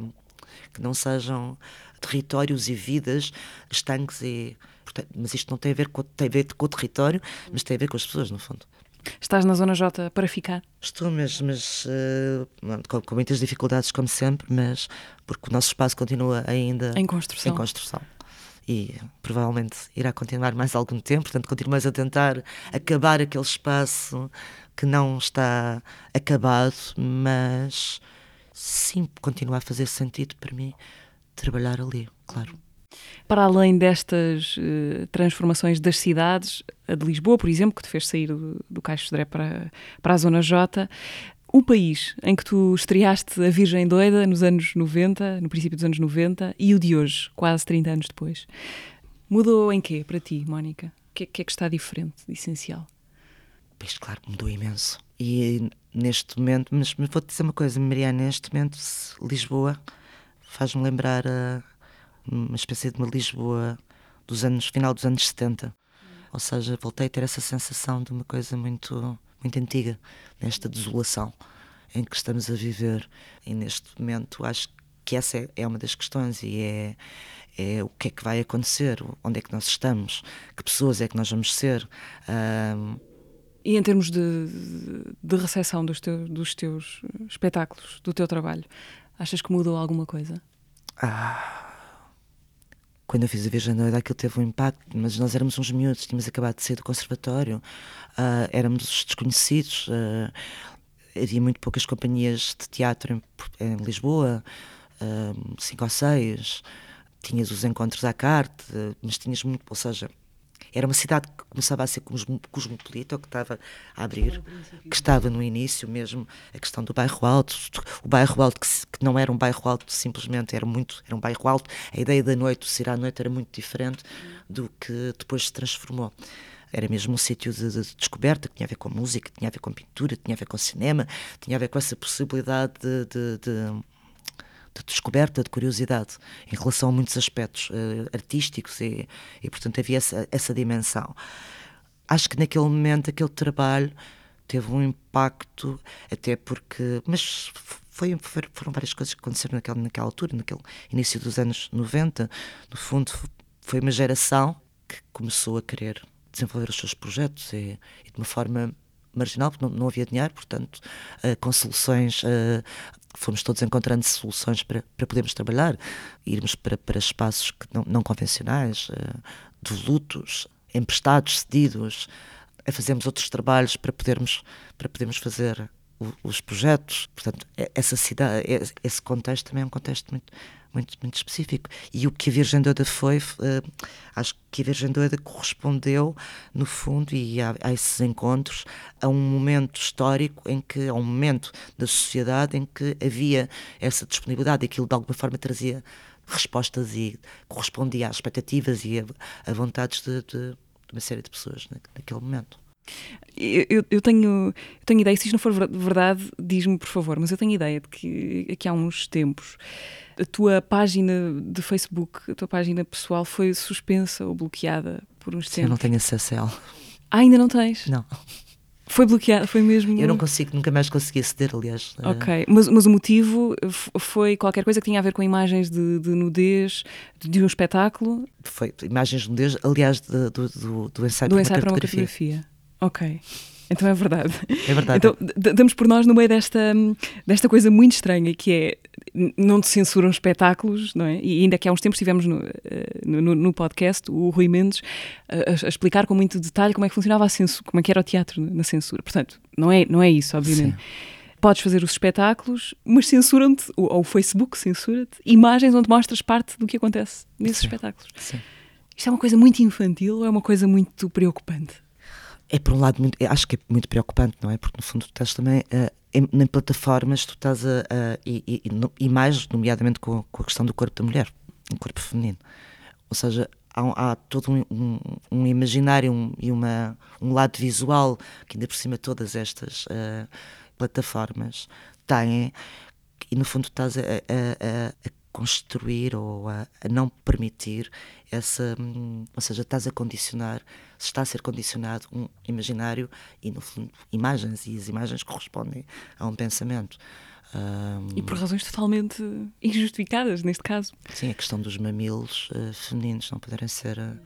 [SPEAKER 3] que não sejam territórios e vidas estanques e mas isto não tem a ver com, tem a ver com o território, mas tem a ver com as pessoas, no fundo.
[SPEAKER 2] Estás na Zona J para ficar?
[SPEAKER 3] Estou, mas, mas uh, com, com, muitas dificuldades, como sempre, mas porque o nosso espaço continua ainda
[SPEAKER 2] em construção.
[SPEAKER 3] Em construção. E provavelmente irá continuar mais algum tempo, portanto, continuamos a tentar acabar aquele espaço que não está acabado, mas sim, continua a fazer sentido para mim trabalhar ali, claro.
[SPEAKER 2] Para além destas uh, transformações das cidades, a de Lisboa, por exemplo, que te fez sair do, do Caixo de Dré para, para a Zona J, o país em que tu estreaste a Virgem Doida nos anos 90, no princípio dos anos 90, e o de hoje, quase 30 anos depois, mudou em quê para ti, Mónica? O que, é, que é que está diferente, de essencial?
[SPEAKER 3] Pois, claro, mudou imenso. E neste momento, mas, vou-te dizer uma coisa, Maria, neste momento, Lisboa faz-me lembrar a uma espécie de uma Lisboa dos anos final dos anos 70. Ou seja, voltei a ter essa sensação de uma coisa muito muito antiga, nesta desolação em que estamos a viver. E neste momento acho que essa é, é uma das questões e é, é o que é que vai acontecer, onde é que nós estamos, que pessoas é que nós vamos ser. Um...
[SPEAKER 2] E em termos de, de recepção dos, teu, dos teus espetáculos, do teu trabalho, achas que mudou alguma coisa?
[SPEAKER 3] Ah quando eu fiz a Virgem Noida aquilo teve um impacto, mas nós éramos uns miúdos, tínhamos acabado de sair do conservatório, uh, éramos desconhecidos, uh, havia muito poucas companhias de teatro em, em Lisboa, uh, cinco ou seis, tinhas os encontros à carte, mas tinhas muito, ou seja, era uma cidade que começava a ser cosmopolita, ou que estava a abrir, que estava no início mesmo, a questão do bairro alto, o bairro alto que, que, não era um bairro alto simplesmente, era muito, era um bairro alto, a ideia da noite, o sair à noite era muito diferente do que depois se transformou. Era mesmo um sítio de, de, descoberta que tinha a ver com música, tinha a ver com pintura, tinha a ver com cinema, tinha a ver com essa possibilidade de, de, de de descoberta, de curiosidade em relação a muitos aspectos uh, artísticos e, e, portanto, havia essa, essa dimensão. Acho que naquele momento aquele trabalho teve um impacto, até porque. Mas foi, foram várias coisas que aconteceram naquela, naquela altura, naquele início dos anos 90. No fundo, foi uma geração que começou a querer desenvolver os seus projetos e, e de uma forma marginal, porque não, não havia dinheiro, portanto, uh, com soluções uh, fomos todos encontrando soluções para, para podermos trabalhar, irmos para, para espaços que não, não convencionais, uh, de lutos, emprestados, cedidos, a fazermos outros trabalhos para podermos, para podermos fazer os projetos. Portanto, essa cidade, esse contexto também é um contexto muito, muito, muito específico. E o que a Virgem Doida foi, uh, acho que a Virgem Doida correspondeu, no fundo, e a, a, esses encontros, a um momento histórico em que, a um momento da sociedade em que havia essa disponibilidade, aquilo de alguma forma trazia respostas e correspondia às expectativas e a, a vontades de, de, de, uma série de pessoas naquele momento.
[SPEAKER 2] Eu, eu, tenho, eu tenho ideia, se isto não for verdade, diz-me por favor, mas eu tenho ideia de que aqui há uns tempos a tua página de Facebook, a tua página pessoal foi suspensa ou bloqueada por uns tempos.
[SPEAKER 3] Eu não tenho acesso a ela.
[SPEAKER 2] Ah, ainda não tens?
[SPEAKER 3] Não.
[SPEAKER 2] Foi bloqueado, foi mesmo.
[SPEAKER 3] Eu não consigo, nunca mais consegui aceder, aliás.
[SPEAKER 2] Ok, mas, mas o motivo foi qualquer coisa que tinha a ver com imagens de, de nudez de um espetáculo?
[SPEAKER 3] Foi imagens de nudez, aliás, do, do, do ensaio,
[SPEAKER 2] do
[SPEAKER 3] para,
[SPEAKER 2] ensaio
[SPEAKER 3] uma
[SPEAKER 2] para uma cartografia. Ok. Então é verdade.
[SPEAKER 3] É verdade.
[SPEAKER 2] Então damos por nós no meio desta, desta coisa muito estranha que é não te censuram espetáculos, não é? E ainda que há uns tempos tivemos no, eh, no, no podcast o Rui Mendes a, a, explicar com muito detalhe como é que funcionava a censura, como é que era o teatro na censura. Portanto, não é, não é isso, obviamente. Sim. Podes fazer os espetáculos, mas censuram-te, ou o Facebook censura-te, imagens onde mostras parte do que acontece nesses
[SPEAKER 3] Sim.
[SPEAKER 2] espetáculos.
[SPEAKER 3] Sim.
[SPEAKER 2] Isto é uma coisa muito infantil ou é uma coisa muito preocupante?
[SPEAKER 3] É por um lado, muito, acho que é muito preocupante, não é? Porque no fundo tu estás também uh, em, plataformas, tu estás a. a e, e, e, mais, nomeadamente com, com, a questão do corpo da mulher, o corpo feminino. Ou seja, há, há todo um, um, um imaginário um, e uma, um lado visual que, ainda por cima, todas estas uh, plataformas têm, e no fundo estás a, a, a construir ou a, a, não permitir essa, hum, ou seja, estás a condicionar, está a ser condicionado um imaginário e no fundo imagens e as imagens correspondem a um pensamento.
[SPEAKER 2] Um, e por razões totalmente injustificadas neste caso.
[SPEAKER 3] Sim, a questão dos mamilos uh, femininos não poderem ser uh,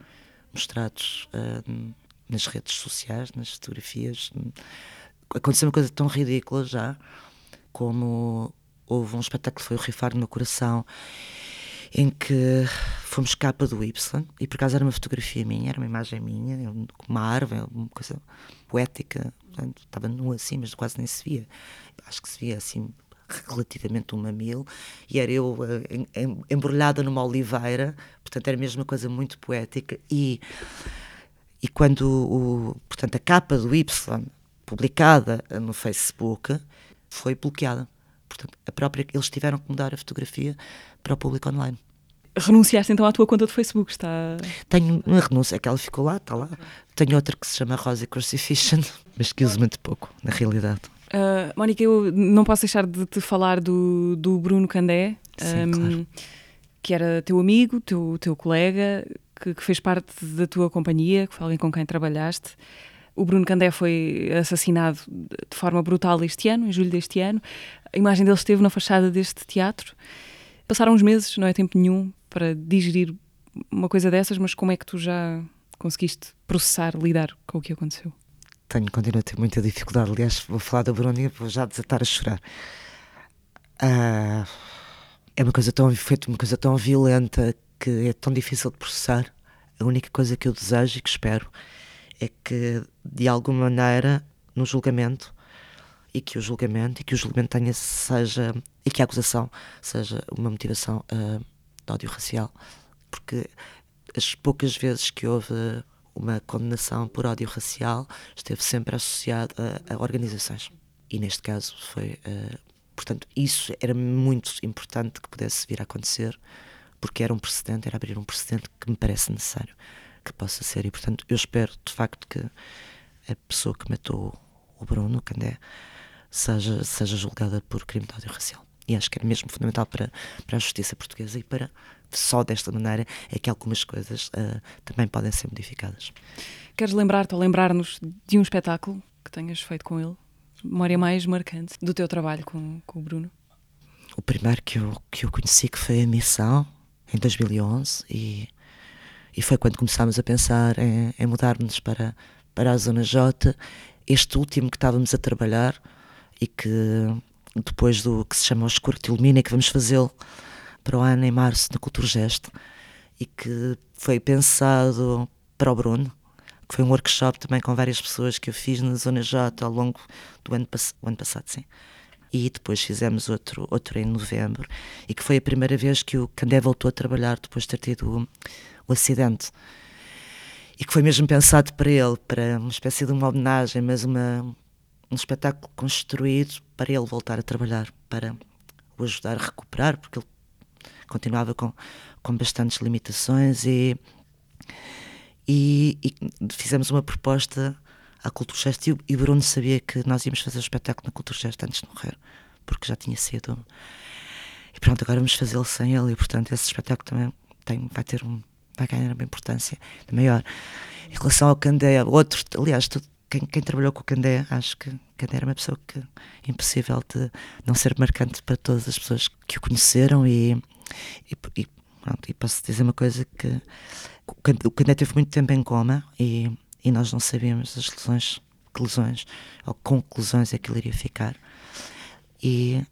[SPEAKER 3] mostrados uh, nas redes sociais, nas fotografias. Aconteceu uma coisa tão ridícula já como houve um espetáculo que foi o Rifar no meu coração em que fomos capa do Y e por acaso era uma fotografia minha, era uma imagem minha, uma árvore, uma coisa poética, portanto, estava nua assim, mas quase nem se via. Acho que se via assim relativamente um mamilo e era eu uh, embrulhada numa oliveira, portanto era mesmo uma coisa muito poética e e quando o, portanto a capa do Y publicada no Facebook foi bloqueada Portanto, a própria, eles tiveram que mudar a fotografia para o público online.
[SPEAKER 2] Renunciaste então à tua conta de Facebook? Está...
[SPEAKER 3] Tenho uma renúncia, é que ela ficou lá, está lá. Tenho outra que se chama Rosa Crucifixion, mas que uso muito pouco, na realidade.
[SPEAKER 2] Uh, Mónica, eu não posso deixar de te falar do, do Bruno Candé,
[SPEAKER 3] Sim, um, claro.
[SPEAKER 2] que era teu amigo, teu, teu colega, que, que, fez parte da tua companhia, que foi alguém com quem trabalhaste. O Bruno Candé foi assassinado de forma brutal este ano, em julho deste ano. A imagem dele esteve na fachada deste teatro. Passaram uns meses, não é tempo nenhum para digerir uma coisa dessas, mas como é que tu já conseguiste processar, lidar com o que aconteceu?
[SPEAKER 3] Tenho, continuo a ter muita dificuldade. Aliás, vou falar da Bruno e vou já desatar a chorar. Ah, é uma coisa tão feita, uma coisa tão violenta que é tão difícil de processar. A única coisa que eu desejo e que espero é que, de alguma maneira, no julgamento, e que o julgamento e que o julgamento tenha seja e que a acusação seja uma motivação uh, de ódio racial. Porque as poucas vezes que houve uma condenação por ódio racial esteve sempre associado a, a organizações. E neste caso foi uh, portanto isso era muito importante que pudesse vir a acontecer porque era um precedente era abrir um precedente que me parece necessário que possa ser. E portanto eu espero de facto que a pessoa que matou o Bruno Candé seja, seja julgada por crime de ódio racial. E acho que é mesmo fundamental para, para a justiça portuguesa e para, só desta maneira, é que algumas coisas uh, também podem ser modificadas.
[SPEAKER 2] Queres lembrar-te ou lembrar-nos de um espetáculo que tenhas feito com ele? Memória mais marcante do teu trabalho com, com o Bruno?
[SPEAKER 3] O primeiro que eu, que eu conheci que foi a Missão, em 2011, e, e foi quando começámos a pensar em, em mudar-nos para, para a Zona J. Este último que estávamos a trabalhar e que depois do que se chama O Escuro que Ilumina, que vamos fazê-lo para o ano em março na Culturgest e que foi pensado para o Bruno, que foi um workshop também com várias pessoas que eu fiz na Zona J ao longo do ano, pass ano passado, sim. E depois fizemos outro, outro em novembro, e que foi a primeira vez que o Candé voltou a trabalhar depois de ter tido o, o acidente. E que foi mesmo pensado para ele, para uma espécie de uma homenagem, mas uma, um espetáculo construído para ele voltar a trabalhar, para o ajudar a recuperar, porque ele continuava com, com bastantes limitações e, e, e fizemos uma proposta à Culturgest e, e o Bruno sabia que nós íamos fazer o espetáculo na Culturgest antes de morrer, porque já tinha sido. E pronto, agora vamos fazê-lo sem ele e portanto esse espetáculo também tem, vai ter um, vai ganhar uma importância maior. Em relação ao Candé, outro, aliás, tudo, quem, quem, trabalhou com o Candé, acho que Candé era uma pessoa que impossível de não ser marcante para todas as pessoas que o conheceram e, e, e, pronto, e posso dizer uma coisa que o Candé teve muito tempo em coma e, e nós não sabíamos as lesões, que lesões ou lesões é que ele iria ficar. E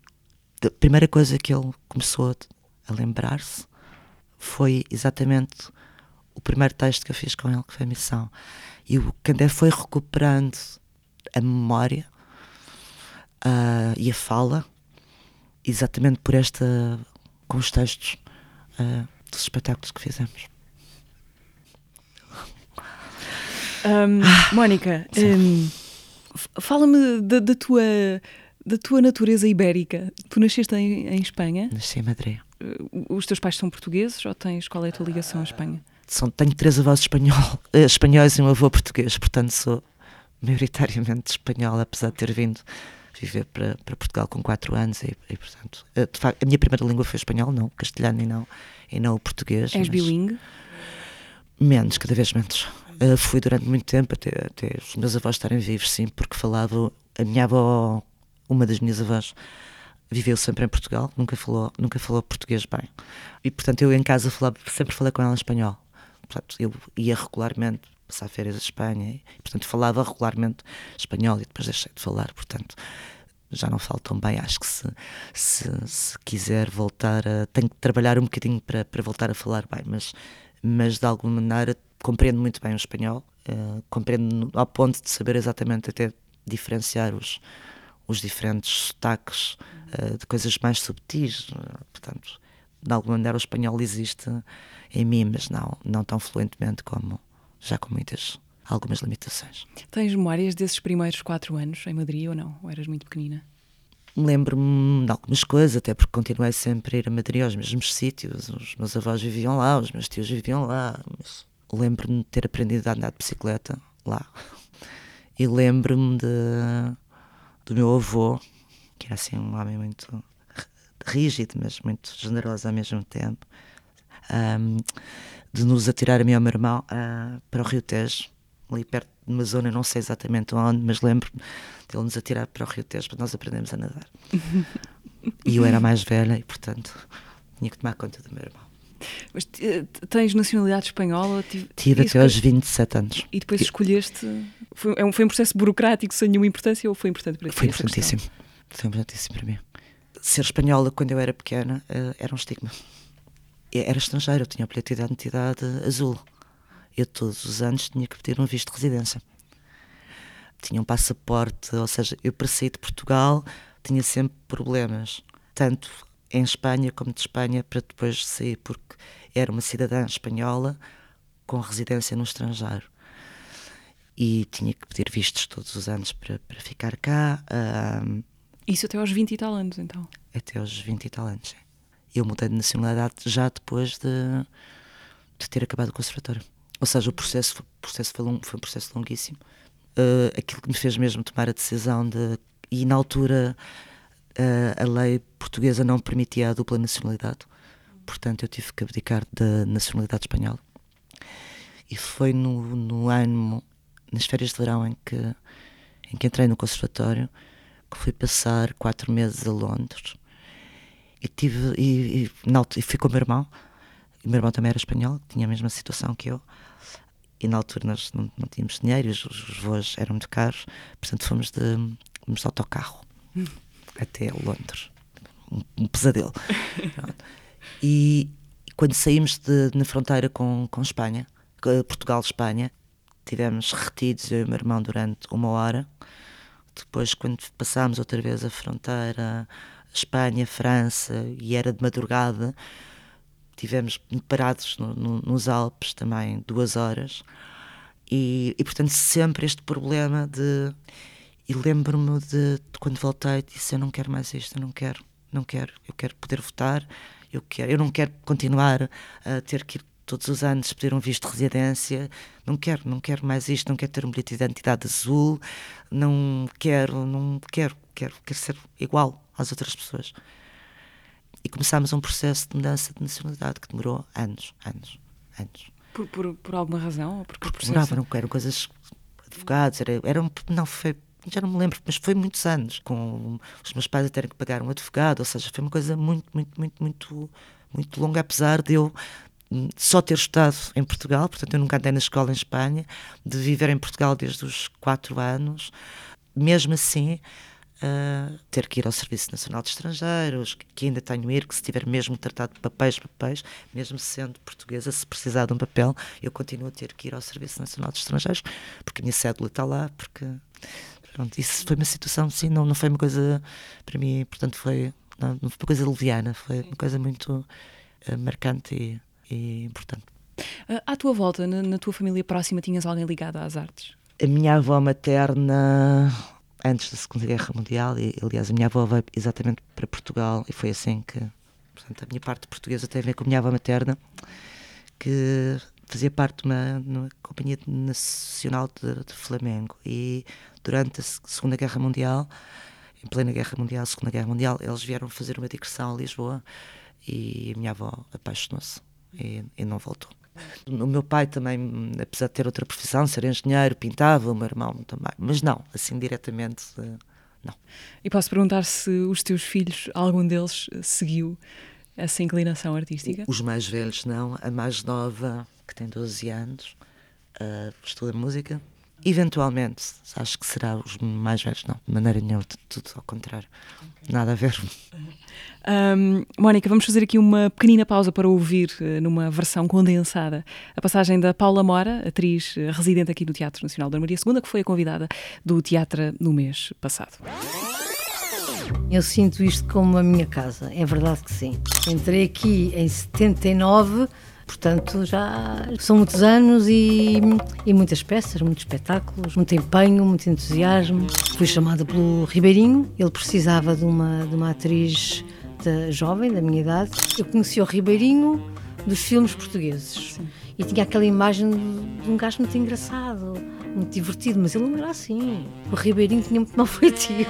[SPEAKER 3] a primeira coisa que ele começou a lembrar-se foi exatamente o primeiro texto que eu fiz com ele, que foi missão. E o Candé foi recuperando a memória uh, e a fala exatamente por esta com os textos uh, dos espetáculos que fizemos.
[SPEAKER 2] Um, Mónica, um, fala-me da, da, tua da tua natureza ibérica. Tu nasceste em, em Espanha?
[SPEAKER 3] Nasci em Madrid.
[SPEAKER 2] Uh, os teus pais são portugueses ou tens qual é a tua ligação à Espanha?
[SPEAKER 3] São, tenho três avós espanhol, eh, espanhóis e um avô português, portanto sou maioritariamente espanhola, apesar de ter vindo viver para, para Portugal com quatro anos e, e portanto, eh, facto, a minha primeira língua foi espanhol, não castelhano e não, e não o português.
[SPEAKER 2] És bilingue?
[SPEAKER 3] Menos, cada vez menos. Uh, fui durante muito tempo, até, até os meus avós estarem vivos, sim, porque falava. A minha avó, uma das minhas avós, viveu sempre em Portugal, nunca falou, nunca falou português bem. E portanto eu em casa falava, sempre falei com ela em espanhol. Portanto, eu ia regularmente passar férias à Espanha e, portanto, falava regularmente espanhol e depois deixei de falar, portanto, já não falo tão bem. Acho que se, se, se quiser voltar a. tenho que trabalhar um bocadinho para, para voltar a falar bem, mas, mas de alguma maneira compreendo muito bem o espanhol, uh, compreendo ao ponto de saber exatamente até diferenciar os, os diferentes sotaques uh, de coisas mais subtis. Uh, portanto, de alguma maneira o espanhol existe em mim, mas não, não tão fluentemente como já com muitas algumas limitações.
[SPEAKER 2] Tens memórias desses primeiros quatro anos em Madrid ou não? Ou eras muito pequenina?
[SPEAKER 3] Lembro-me de algumas coisas, até porque continuei sempre a ir a Madrid aos mesmos sítios. Os meus avós viviam lá, os meus tios viviam lá. Lembro-me de ter aprendido a andar de bicicleta lá. E lembro-me do meu avô, que era assim um homem muito rígido, mas muito generoso ao mesmo tempo, um, de nos atirar a mim e ao meu irmão uh, para o Rio Tejo, ali perto de uma zona, não sei exatamente onde, mas lembro de ele nos atirar para o Rio Tejo para nós aprendermos a nadar. e eu era mais velha e, portanto, tinha que tomar conta do meu irmão.
[SPEAKER 2] Mas tens nacionalidade espanhola?
[SPEAKER 3] Tive até aos 27 anos.
[SPEAKER 2] E depois escolheste. Foi, é um, foi um processo burocrático sem nenhuma importância ou foi importante para ti?
[SPEAKER 3] Foi importantíssimo. Foi importantíssimo para mim. Ser espanhola quando eu era pequena uh, era um estigma era estrangeiro, eu tinha o bilhete de identidade azul. Eu todos os anos tinha que pedir um visto de residência. Tinha um passaporte, ou seja, eu para sair de Portugal tinha sempre problemas, tanto em Espanha como de Espanha para depois sair, porque era uma cidadã espanhola com residência no estrangeiro. E tinha que pedir vistos todos os anos para, para ficar cá. Um,
[SPEAKER 2] Isso até aos 20 e tal anos, então?
[SPEAKER 3] Até aos 20 e tal anos, sim eu mudei de nacionalidade já depois de, de ter acabado o conservatório. Ou seja, o processo, processo foi, foi um processo longuíssimo. Uh, aquilo que me fez mesmo tomar a decisão de. E na altura uh, a lei portuguesa não permitia a dupla nacionalidade, portanto eu tive que abdicar da nacionalidade espanhola. E foi no, no ano, nas férias de verão, em que, em que entrei no conservatório, que fui passar quatro meses a Londres e tive e, e, na, e fui com o meu irmão. O meu irmão também era espanhol, tinha a mesma situação que eu. E na altura nós não, não tínhamos dinheiro, os, os voos eram muito caros, portanto fomos de, fomos de autocarro. até Londres. Um, um pesadelo. e, e, quando saímos de, na fronteira com, com Espanha, Portugal-Espanha, tivemos retidos, eu e o meu irmão, durante uma hora. Depois, quando passámos outra vez a fronteira, Espanha, França, e era de madrugada, tivemos parados no, no, nos Alpes também duas horas. E, e, portanto, sempre este problema de. E lembro-me de, de, quando voltei, disse: Eu não quero mais isto, eu não quero, não quero, eu quero poder votar, eu, quero, eu não quero continuar a ter que ir todos os anos pedir um visto de residência. Não quero, não quero mais isto, não quero ter um bilhete de identidade azul, não quero, não quero, quero, quero ser igual às outras pessoas. E começámos um processo de mudança de nacionalidade que demorou anos, anos, anos.
[SPEAKER 2] Por, por, por alguma razão? Ou porque
[SPEAKER 3] porque demorava, não eram coisas advogados, era, era um, não foi já não me lembro, mas foi muitos anos, com os meus pais a terem que pagar um advogado, ou seja, foi uma coisa muito, muito, muito, muito, muito longa, apesar de eu só ter estudado em Portugal, portanto eu nunca andei na escola em Espanha, de viver em Portugal desde os quatro anos, mesmo assim uh, ter que ir ao Serviço Nacional de Estrangeiros, que ainda tenho ir, que se tiver mesmo tratado de papéis, papéis, mesmo sendo portuguesa, se precisar de um papel, eu continuo a ter que ir ao Serviço Nacional de Estrangeiros, porque a minha cédula está lá, porque pronto, isso foi uma situação, sim, não, não foi uma coisa para mim, portanto foi, não, não foi uma coisa leviana, foi uma coisa muito uh, marcante e e importante.
[SPEAKER 2] Ah, à tua volta, na, na, tua família próxima, tinhas alguém ligado às artes?
[SPEAKER 3] A minha avó materna, antes da Segunda Guerra Mundial, e aliás a minha avó veio exatamente para Portugal e foi assim que. Portanto, a minha parte portuguesa tem a ver com a minha avó materna, que fazia parte de uma, uma companhia nacional de, de, Flamengo. E durante a Segunda Guerra Mundial, em plena Guerra Mundial, Segunda Guerra Mundial, eles vieram fazer uma digressão a Lisboa e a minha avó apaixonou-se e, e não voltou. O meu pai também, apesar de ter outra profissão, ser engenheiro, pintava, o meu irmão também, mas não, assim diretamente, eh, não.
[SPEAKER 2] E posso perguntar se os teus filhos, algum deles seguiu essa inclinação artística?
[SPEAKER 3] Os mais velhos não, a mais nova, que tem 12 anos, uh, estuda música, Eventualmente, acho que será os mais velhos, não, de maneira nenhuma, tudo ao contrário, nada a ver.
[SPEAKER 2] Um, Mónica, vamos fazer aqui uma pequenina pausa para ouvir, eh, numa versão condensada, a passagem da Paula Mora, atriz eh, residente aqui do Teatro Nacional da Maria II, que foi a convidada do teatro no mês passado.
[SPEAKER 4] Eu sinto isto como a minha casa, é verdade que sim. Entrei aqui em 79 Portanto, já são muitos anos e, e muitas peças, muitos espetáculos, muito empenho, muito entusiasmo. Fui chamada pelo Ribeirinho, ele precisava de uma, de uma atriz da, jovem, da minha idade. Eu conheci o Ribeirinho dos filmes portugueses. Sim. E tinha aquela imagem de um gajo muito engraçado, muito divertido, mas ele não era assim. O Ribeirinho tinha muito mal feitio.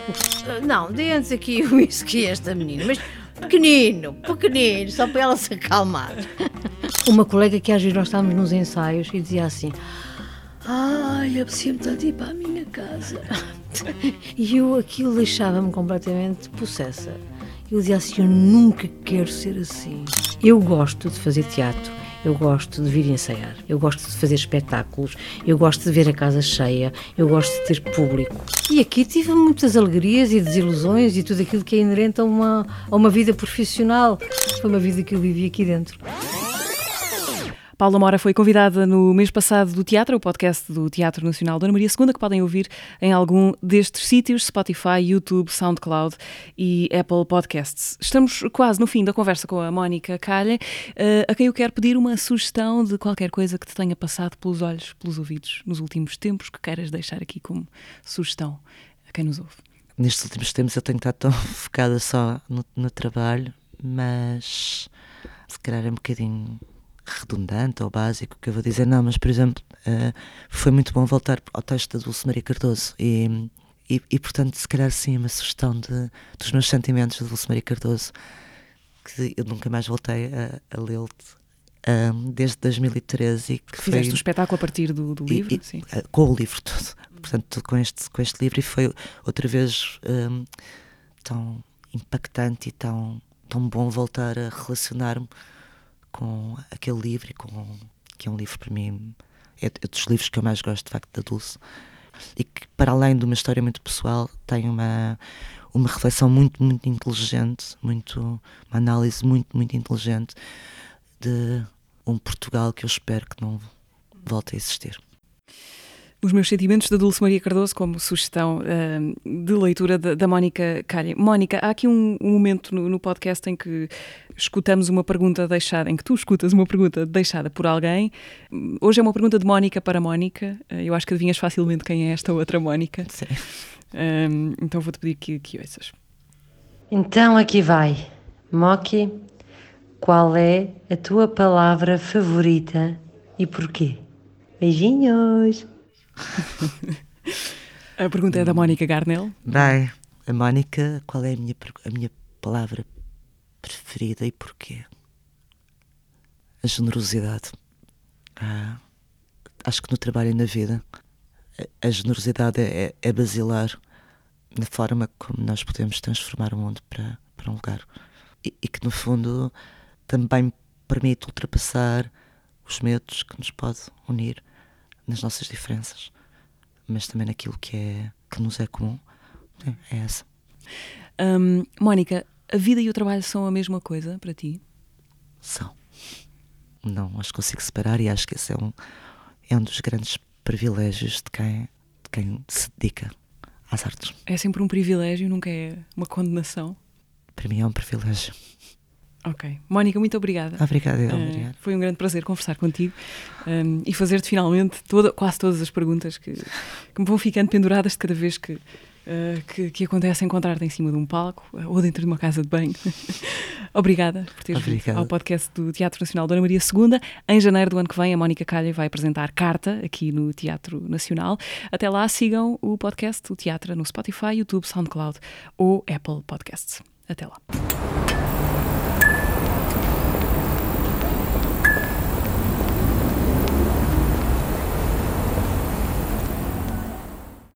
[SPEAKER 4] Não, dê antes aqui o whisky esta menina, mas pequenino, pequenino, só para ela se acalmar. Uma colega que às vezes nós estávamos nos ensaios e dizia assim: Ai, apetecia-me tanto ir para a minha casa. E eu aquilo deixava-me completamente possessa. Eu dizia assim: Eu nunca quero ser assim. Eu gosto de fazer teatro eu gosto de vir ensaiar, eu gosto de fazer espetáculos, eu gosto de ver a casa cheia, eu gosto de ter público. E aqui tive muitas alegrias e desilusões e tudo aquilo que é inerente a uma, a uma vida profissional. Foi uma vida que eu vivi aqui dentro.
[SPEAKER 2] Paula Mora foi convidada no mês passado do teatro, o podcast do Teatro Nacional Dona Maria II, que podem ouvir em algum destes sítios, Spotify, YouTube, SoundCloud e Apple Podcasts. Estamos quase no fim da conversa com a Mónica Calha, eh, a quem eu quero pedir uma sugestão de qualquer coisa que te tenha passado pelos olhos, pelos ouvidos nos últimos tempos, que queiras deixar aqui como sugestão a quem nos ouve.
[SPEAKER 3] Nestes últimos tempos eu tenho estado tão focada só no, no trabalho, mas se calhar é um bocadinho redundante ou básico que eu vou dizer, não, mas por exemplo, uh, foi muito bom voltar ao texto da Dulce Maria Cardoso e, e, e, portanto, se calhar sim, uma sugestão de, dos meus sentimentos de Dulce Maria Cardoso, que eu nunca mais voltei a, a lê-lo um, desde 2013. E que
[SPEAKER 2] Fizeste foi, o espetáculo a partir do, do livro?
[SPEAKER 3] E, sim. Uh, com o livro todo, portanto, com este, com este livro, e foi outra vez um, tão impactante e tão, tão bom voltar a relacionar-me com aquele livro, com, que é um livro para mim, é, é dos livros que eu mais gosto, de facto, da Dulce. E que para além de uma história muito pessoal, tem uma, uma reflexão muito, muito inteligente, muito, uma análise muito, muito inteligente de um Portugal que eu espero que não volte a existir.
[SPEAKER 2] Os meus sentimentos da Dulce Maria Cardoso como sugestão uh, de leitura da, da Mónica Calha. Mónica, há aqui um, um momento no, no, podcast em que escutamos uma pergunta deixada, em que tu escutas uma pergunta deixada por alguém. Hoje é uma pergunta de Mónica para Mónica. Uh, eu acho que adivinhas facilmente quem é esta outra Mónica.
[SPEAKER 3] Sim.
[SPEAKER 2] Uh, então vou-te pedir que, que ouças.
[SPEAKER 5] Então aqui vai. Moki, qual é a tua palavra favorita e porquê? Beijinhos!
[SPEAKER 2] A pergunta é da Mónica Garnel.
[SPEAKER 3] Bem, a Mónica, qual é a minha, a minha palavra preferida e porquê? A generosidade. Ah, acho que no trabalho e na vida a, a generosidade é, é basilar na forma como nós podemos transformar o mundo para, para um lugar. E, e que no fundo também permite ultrapassar os medos que nos pode unir nas nossas diferenças, mas também naquilo que é que nos é comum. É, é essa.
[SPEAKER 2] Um, Mónica, a vida e o trabalho são a mesma coisa para ti?
[SPEAKER 3] São. Não as consigo separar e acho que esse é um, é um dos grandes privilégios de quem, de quem se dedica às artes.
[SPEAKER 2] É sempre um privilégio, nunca é uma condenação?
[SPEAKER 3] Para mim é um privilégio.
[SPEAKER 2] Ok. Mónica, muito obrigada.
[SPEAKER 3] Obrigada, uh,
[SPEAKER 2] Foi um grande prazer conversar contigo um, e fazer-te finalmente toda, quase todas as perguntas que, que, me vão ficando penduradas de cada vez que, uh, que, que, acontece encontrar-te em cima de um palco ou dentro de uma casa de banho. Obrigada por teres vindo ao podcast do Teatro Nacional Dona Maria II. Em janeiro do ano que vem, a Mónica Calha vai apresentar Carta aqui no Teatro Nacional. Até lá, sigam o podcast, o Teatro, no Spotify, YouTube, SoundCloud ou Apple Podcasts. Até lá.